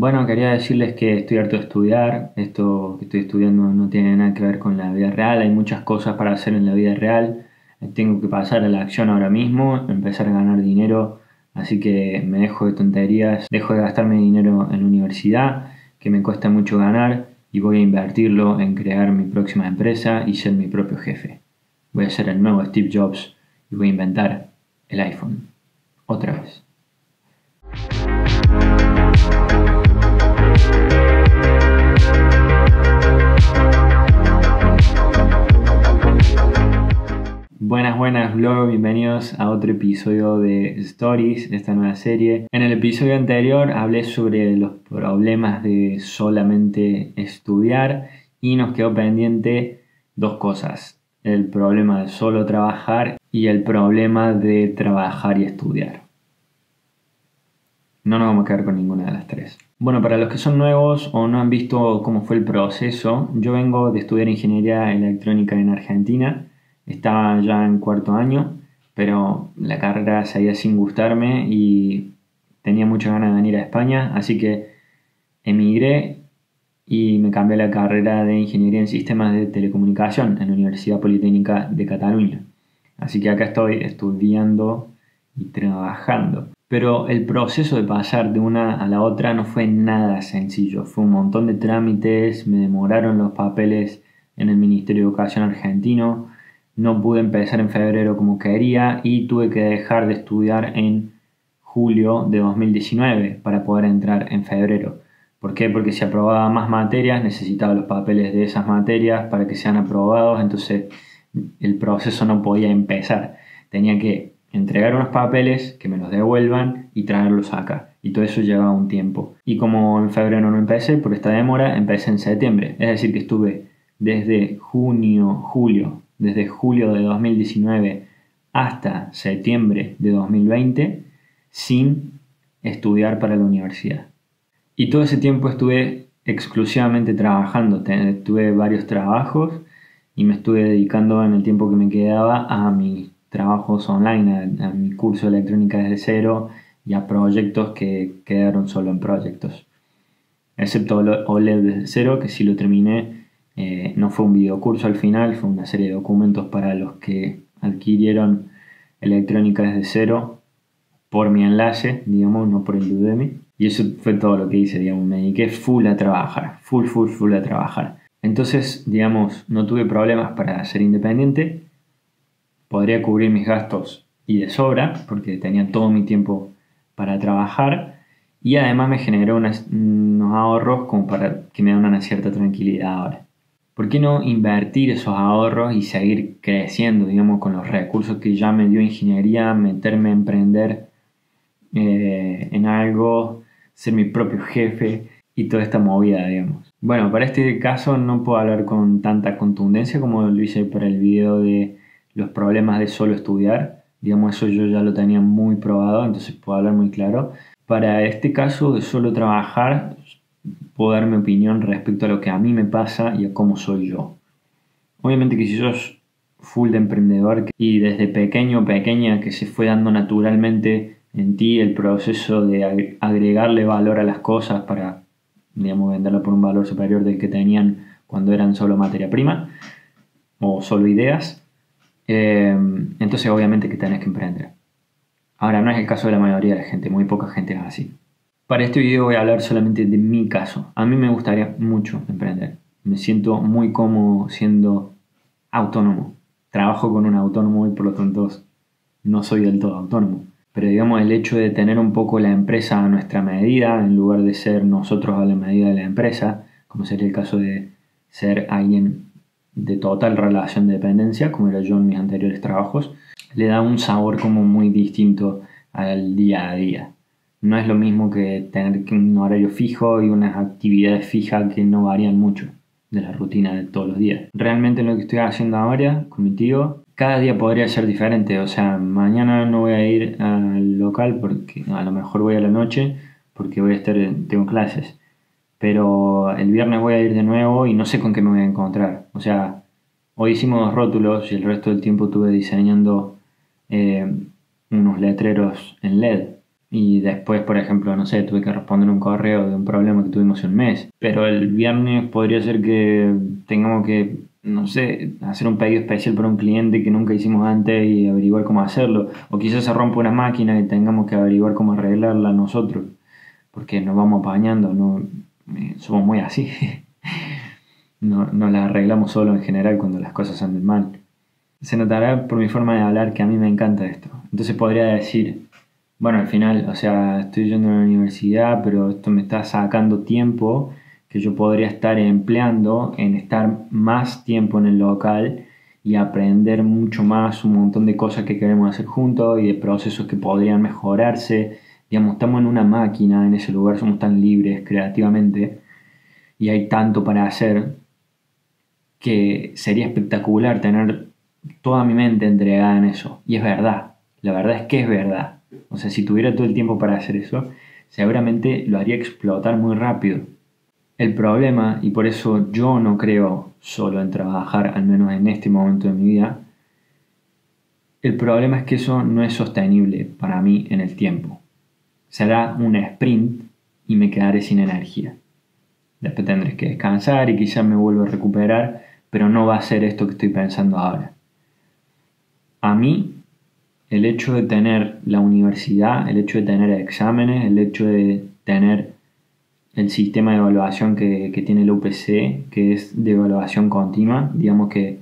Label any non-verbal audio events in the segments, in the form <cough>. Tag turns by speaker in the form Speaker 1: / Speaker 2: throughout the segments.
Speaker 1: Bueno, quería decirles que estoy harto de estudiar. Esto que estoy estudiando no tiene nada que ver con la vida real. Hay muchas cosas para hacer en la vida real. Tengo que pasar a la acción ahora mismo, empezar a ganar dinero. Así que me dejo de tonterías, dejo de gastarme dinero en la universidad, que me cuesta mucho ganar, y voy a invertirlo en crear mi próxima empresa y ser mi propio jefe. Voy a ser el nuevo Steve Jobs y voy a inventar el iPhone. Otra vez. Buenas, buenas, vlog, bienvenidos a otro episodio de Stories, esta nueva serie. En el episodio anterior hablé sobre los problemas de solamente estudiar y nos quedó pendiente dos cosas. El problema de solo trabajar y el problema de trabajar y estudiar. No nos vamos a quedar con ninguna de las tres. Bueno, para los que son nuevos o no han visto cómo fue el proceso, yo vengo de estudiar ingeniería electrónica en Argentina estaba ya en cuarto año, pero la carrera seguía sin gustarme y tenía muchas ganas de venir a España, así que emigré y me cambié la carrera de Ingeniería en Sistemas de Telecomunicación en la Universidad Politécnica de Cataluña. Así que acá estoy estudiando y trabajando. Pero el proceso de pasar de una a la otra no fue nada sencillo. Fue un montón de trámites, me demoraron los papeles en el Ministerio de Educación argentino, no pude empezar en febrero como quería y tuve que dejar de estudiar en julio de 2019 para poder entrar en febrero. ¿Por qué? Porque si aprobaba más materias necesitaba los papeles de esas materias para que sean aprobados, entonces el proceso no podía empezar. Tenía que entregar unos papeles, que me los devuelvan y traerlos acá. Y todo eso llevaba un tiempo. Y como en febrero no empecé, por esta demora, empecé en septiembre. Es decir, que estuve desde junio, julio, desde julio de 2019 hasta septiembre de 2020 sin estudiar para la universidad. Y todo ese tiempo estuve exclusivamente trabajando, tuve varios trabajos y me estuve dedicando en el tiempo que me quedaba a mis trabajos online, a, mi curso de electrónica desde cero y a proyectos que quedaron solo en proyectos. Excepto OLED desde cero, que sí lo terminé eh, no fue un videocurso al final, fue una serie de documentos para los que adquirieron electrónica desde cero por mi enlace, digamos, no por el Udemy. Y eso fue todo lo que hice, digamos, me dediqué full a trabajar, full, full, full a trabajar. Entonces, digamos, no tuve problemas para ser independiente, podría cubrir mis gastos y de sobra, porque tenía todo mi tiempo para trabajar, y además me generó unos ahorros como para que me den una cierta tranquilidad ahora. ¿Por qué no invertir esos ahorros y seguir creciendo, digamos, con los recursos que ya me dio ingeniería, meterme a emprender eh, en algo, ser mi propio jefe y toda esta movida, digamos? Bueno, para este caso no puedo hablar con tanta contundencia como lo hice para el video de los problemas de solo estudiar. Digamos, eso yo ya lo tenía muy probado, entonces puedo hablar muy claro. Para este caso de solo trabajar, puedo dar mi opinión respecto a lo que a mí me pasa y a cómo soy yo. Obviamente que si sos full de emprendedor y desde pequeño o pequeña que se fue dando naturalmente en ti el proceso de agregarle valor a las cosas para, digamos, venderlo por un valor superior del que tenían cuando eran solo materia prima o solo ideas, eh, entonces obviamente que tenés que emprender. Ahora, no es el caso de la mayoría de la gente, muy poca gente es así. Para este video voy a hablar solamente de mi caso. A mí me gustaría mucho emprender. Me siento muy cómodo siendo autónomo. Trabajo con un autónomo y por lo tanto no soy del todo autónomo. Pero digamos el hecho de tener un poco la empresa a nuestra medida en lugar de ser nosotros a la medida de la empresa, como sería el caso de ser alguien de total relación de dependencia, como era yo en mis anteriores trabajos, le da un sabor como muy distinto al día a día. No es lo mismo que tener un horario fijo y unas actividades fijas que no varían mucho de la rutina de todos los días. Realmente lo que estoy haciendo ahora con mi tío, cada día podría ser diferente. O sea, mañana no voy a ir al local porque a lo mejor voy a la noche porque voy a estar, tengo clases. Pero el viernes voy a ir de nuevo y no sé con qué me voy a encontrar. O sea, hoy hicimos rótulos y el resto del tiempo estuve diseñando eh, unos letreros en LED y después, por ejemplo, no sé, tuve que responder un correo de un problema que tuvimos un mes. Pero el viernes podría ser que tengamos que, no sé, hacer un pedido especial para un cliente que nunca hicimos antes y averiguar cómo hacerlo. O quizás se rompa una máquina y tengamos que averiguar cómo arreglarla nosotros. Porque nos vamos apañando, no, eh, somos muy así. <laughs> no, no la arreglamos solo en general cuando las cosas andan mal. Se notará por mi forma de hablar que a mí me encanta esto. Entonces podría decir, bueno, al final, o sea, estoy yendo a la universidad, pero esto me está sacando tiempo que yo podría estar empleando en estar más tiempo en el local y aprender mucho más un montón de cosas que queremos hacer juntos y de procesos que podrían mejorarse. Digamos, estamos en una máquina en ese lugar, somos tan libres creativamente y hay tanto para hacer que sería espectacular tener toda mi mente entregada en eso. Y es verdad, la verdad es que es verdad. O sea, si tuviera todo el tiempo para hacer eso, seguramente lo haría explotar muy rápido. El problema, y por eso yo no creo solo en trabajar, al menos en este momento de mi vida, el problema es que eso no es sostenible para mí en el tiempo. Será un sprint y me quedaré sin energía. Después tendré que descansar y quizás me vuelvo a recuperar, pero no va a ser esto que estoy pensando ahora. A mí el hecho de tener la universidad, el hecho de tener exámenes, el hecho de tener el sistema de evaluación que, tiene el UPC, que es de evaluación continua, digamos que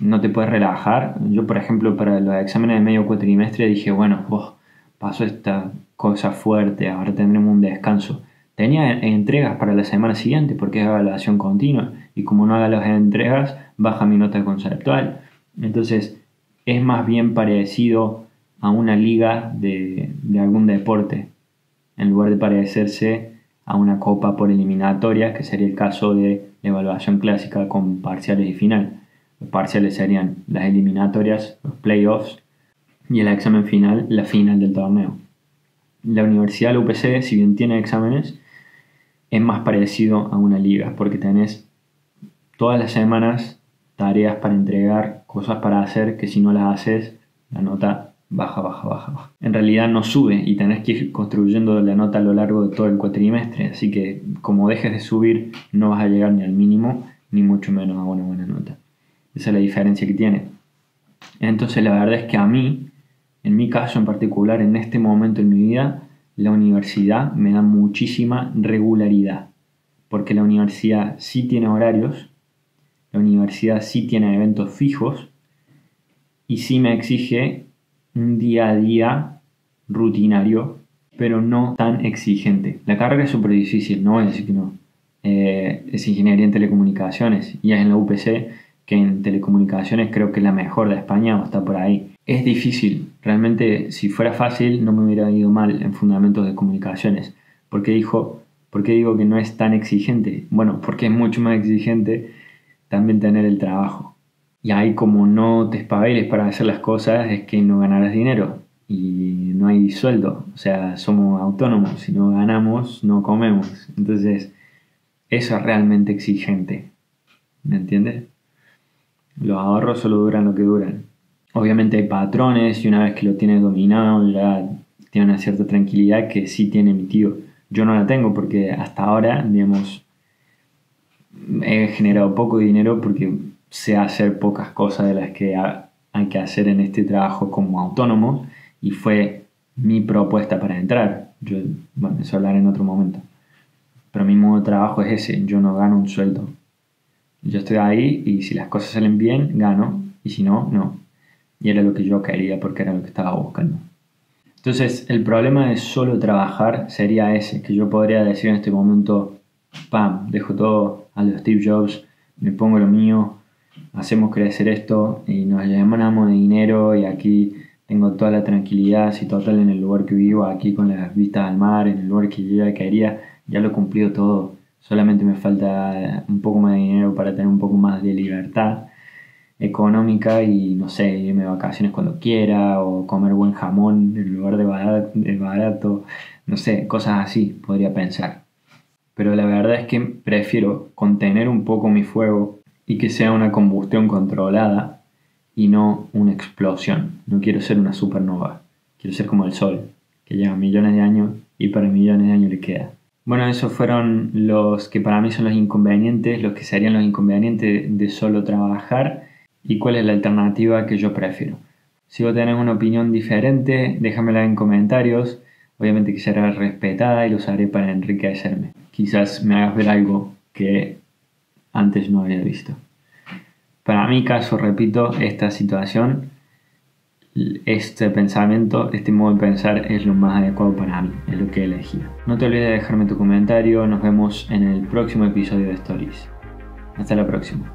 Speaker 1: no te puedes relajar. Yo, por ejemplo, para los exámenes de medio cuatrimestre dije, bueno, oh, pasó esta cosa fuerte, ahora tendremos un descanso. Tenía entregas para la semana siguiente porque es evaluación continua y como no haga las entregas, baja mi nota conceptual. Entonces, es más bien parecido a una liga de, algún deporte, en lugar de parecerse a una copa por eliminatoria, que sería el caso de la evaluación clásica con parciales y final. Los parciales serían las eliminatorias, los playoffs, y el examen final, la final del torneo. La universidad, la UPC, si bien tiene exámenes, es más parecido a una liga, porque tenés todas las semanas tareas para entregar, cosas para hacer que si no las haces, la nota baja, baja, baja, baja. En realidad no sube y tenés que ir construyendo la nota a lo largo de todo el cuatrimestre, así que como dejes de subir no vas a llegar ni al mínimo, ni mucho menos a una buena nota. Esa es la diferencia que tiene. Entonces la verdad es que a mí, en mi caso en particular, en este momento en mi vida, la universidad me da muchísima regularidad, porque la universidad sí tiene horarios, la universidad sí tiene eventos fijos y sí me exige un día a día rutinario, pero no tan exigente. La carrera es súper difícil, no decir que no. Eh, es ingeniería en telecomunicaciones y es en la UPC, que en telecomunicaciones creo que es la mejor de España o está por ahí. Es difícil, realmente si fuera fácil no me hubiera ido mal en fundamentos de comunicaciones. porque dijo, ¿Por qué digo que no es tan exigente? Bueno, porque es mucho más exigente también tener el trabajo. Y ahí como no te espabiles para hacer las cosas es que no ganarás dinero y no hay sueldo. O sea, somos autónomos, si no ganamos no comemos. Entonces, eso es realmente exigente. ¿Me entiendes? Los ahorros solo duran lo que duran. Obviamente hay patrones y una vez que lo tienes dominado ya tiene una cierta tranquilidad que sí tiene mi tío. Yo no la tengo porque hasta ahora, digamos, he generado poco dinero porque sé hacer pocas cosas de las que hay que hacer en este trabajo como autónomo y fue mi propuesta para entrar. Yo, bueno, eso hablaré en otro momento. Pero mi modo de trabajo es ese, yo no gano un sueldo. Yo estoy ahí y si las cosas salen bien, gano y si no, no. Y era lo que yo quería porque era lo que estaba buscando. Entonces, el problema de solo trabajar sería ese, que yo podría decir en este momento, pam, dejo todo a los Steve Jobs, me pongo lo mío, hacemos crecer esto y nos llenamos de dinero y aquí tengo toda la tranquilidad y total en el lugar que vivo, aquí con las vistas al mar, en el lugar que yo ya quería, ya lo he cumplido todo. Solamente me falta un poco más de dinero para tener un poco más de libertad económica y no sé, irme de vacaciones cuando quiera o comer buen jamón en lugar de barato no sé, cosas así podría pensar pero la verdad es que prefiero contener un poco mi fuego y que sea una combustión controlada y no una explosión. No quiero ser una supernova, quiero ser como el sol, que lleva millones de años y para millones de años le queda. Bueno, esos fueron los que para mí son los inconvenientes, los que serían los inconvenientes de solo trabajar y cuál es la alternativa que yo prefiero. Si vos tenés una opinión diferente, déjamela en comentarios. Obviamente que será respetada y lo usaré para enriquecerme. Quizás me hagas ver algo que antes no había visto. Para mi caso, repito, esta situación, este pensamiento, este modo de pensar es lo más adecuado para mí, es lo que elegí. No te olvides de dejarme tu comentario, nos vemos en el próximo episodio de Stories. Hasta la próxima.